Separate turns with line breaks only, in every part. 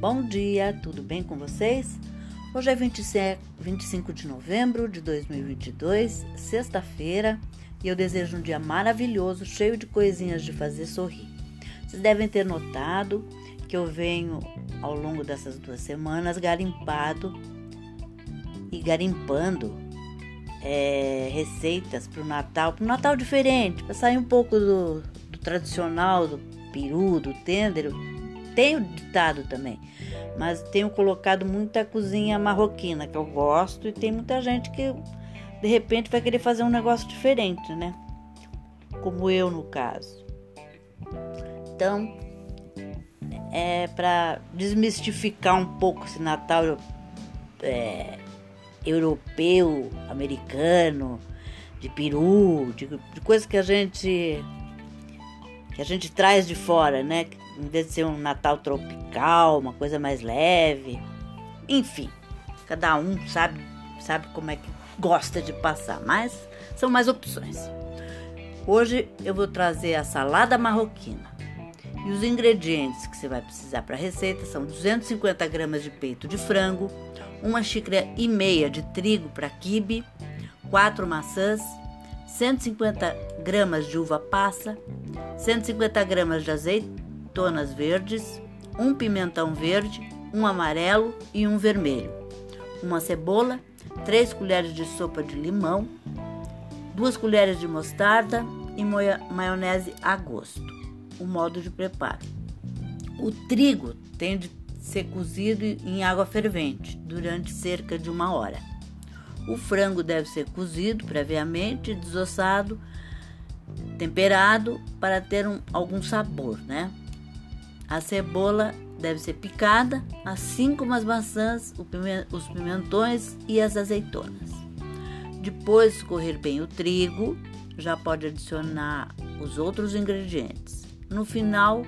Bom dia, tudo bem com vocês? Hoje é 25 de novembro de 2022, sexta-feira, e eu desejo um dia maravilhoso, cheio de coisinhas de fazer sorrir. Vocês devem ter notado que eu venho ao longo dessas duas semanas garimpado e garimpando é, receitas para o Natal, para um Natal diferente, para sair um pouco do, do tradicional, do peru, do tender, tenho ditado também, mas tenho colocado muita cozinha marroquina que eu gosto e tem muita gente que de repente vai querer fazer um negócio diferente, né? Como eu no caso. Então, é para desmistificar um pouco esse Natal é, europeu, americano, de peru, de, de que a gente que a gente traz de fora, né? Em vez de ser um Natal tropical, uma coisa mais leve. Enfim, cada um sabe, sabe como é que gosta de passar, mas são mais opções. Hoje eu vou trazer a salada marroquina. E os ingredientes que você vai precisar para a receita são 250 gramas de peito de frango, uma xícara e meia de trigo para quibe, quatro maçãs, 150 gramas de uva passa, 150 gramas de azeitonas verdes, um pimentão verde, um amarelo e um vermelho, uma cebola, 3 colheres de sopa de limão, 2 colheres de mostarda e maionese a gosto. O modo de preparo. O trigo tem de ser cozido em água fervente durante cerca de uma hora. O frango deve ser cozido previamente, desossado, temperado para ter um, algum sabor, né? A cebola deve ser picada, assim como as maçãs, os pimentões e as azeitonas. Depois de escorrer bem o trigo, já pode adicionar os outros ingredientes. No final,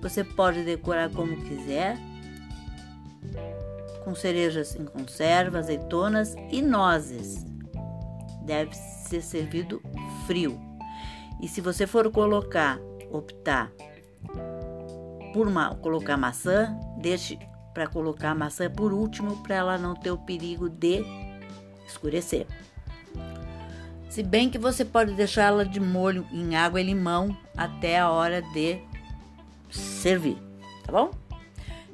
você pode decorar como quiser, com cerejas em conserva, azeitonas e nozes. Deve ser servido frio. E se você for colocar, optar por colocar maçã, deixe para colocar a maçã por último para ela não ter o perigo de escurecer. Se bem que você pode deixá-la de molho em água e limão até a hora de servir, tá bom?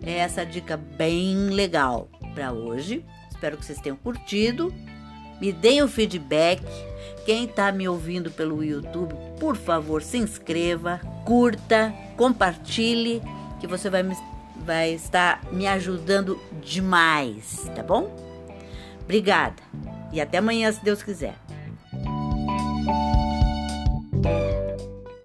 É essa dica bem legal para hoje. Espero que vocês tenham curtido. Me deem o feedback. Quem está me ouvindo pelo YouTube, por favor, se inscreva, curta, compartilhe, que você vai, me, vai estar me ajudando demais, tá bom? Obrigada e até amanhã, se Deus quiser.